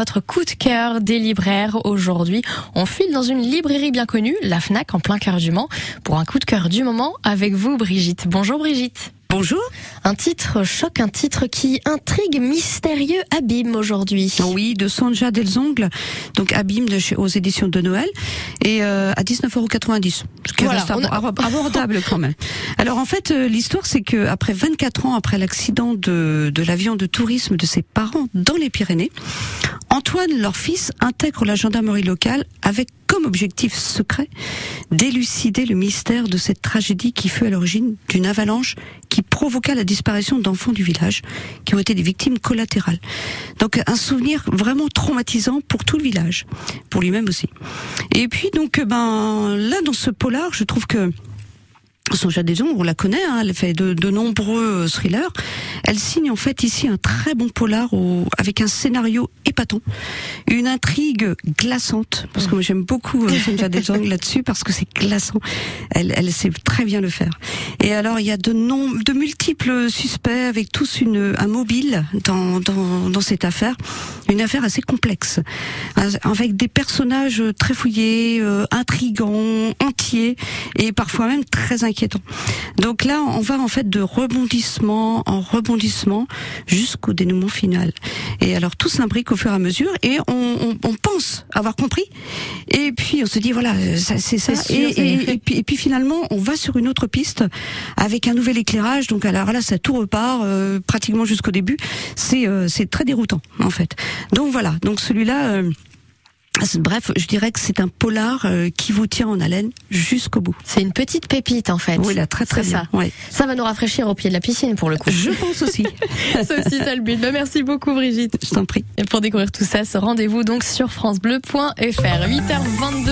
votre coup de cœur des libraires aujourd'hui. On file dans une librairie bien connue, la FNAC, en plein cœur du Mans, pour un coup de cœur du moment avec vous, Brigitte. Bonjour Brigitte. Bonjour. Un titre choc, un titre qui intrigue mystérieux Abîme aujourd'hui. Oui, de Sanja Delzongle, donc Abîme de chez, aux éditions de Noël, et euh, à 19,90€. Ce qui Voilà, reste a- abordable quand même. Alors en fait, euh, l'histoire c'est que après 24 ans après l'accident de, de l'avion de tourisme de ses parents dans les Pyrénées, Antoine, leur fils, intègre la gendarmerie locale avec comme objectif secret d'élucider le mystère de cette tragédie qui fut à l'origine d'une avalanche qui provoqua la disparition d'enfants du village qui ont été des victimes collatérales. Donc un souvenir vraiment traumatisant pour tout le village, pour lui-même aussi. Et puis donc ben là dans ce polar, je trouve que Sonja Deson, on la connaît, hein, elle fait de, de nombreux euh, thrillers. Elle signe en fait ici un très bon polar au- avec un scénario épatant, une intrigue glaçante, parce que moi j'aime beaucoup euh, Sonja Deson là-dessus parce que c'est glaçant. Elle sait très bien le faire. Et alors il y a de, nom, de multiples suspects avec tous une, un mobile dans, dans, dans cette affaire, une affaire assez complexe, Euh, avec des personnages très fouillés, euh, intrigants, entiers et parfois même très inquiétants. Donc là, on va en fait de rebondissement en rebondissement jusqu'au dénouement final. Et alors tout s'imbrique au fur et à mesure et on, on, on pense avoir compris. Et puis on se dit voilà, c'est ça. C'est sûr, et, c'est- et- et puis, et puis finalement, on va sur une autre piste avec un nouvel éclairage. Donc alors là, ça tout repart euh, pratiquement jusqu'au début. C'est euh, c'est très déroutant en fait. Donc voilà. Donc celui-là. Euh, Bref, je dirais que c'est un polar euh, qui vous tient en haleine jusqu'au bout. C'est une petite pépite en fait. Oui, là, très très bien. ça. Ouais. Ça va nous rafraîchir au pied de la piscine pour le coup. Je pense aussi. C'est aussi ça le but. Bah, merci beaucoup Brigitte. Je t'en prie. Et pour découvrir tout ça, ce rendez-vous donc sur francebleu.fr. 8h22,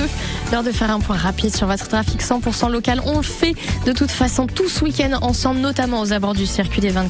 l'heure de faire un point rapide sur votre trafic 100% local. On le fait de toute façon tout ce week-end ensemble, notamment aux abords du circuit des 24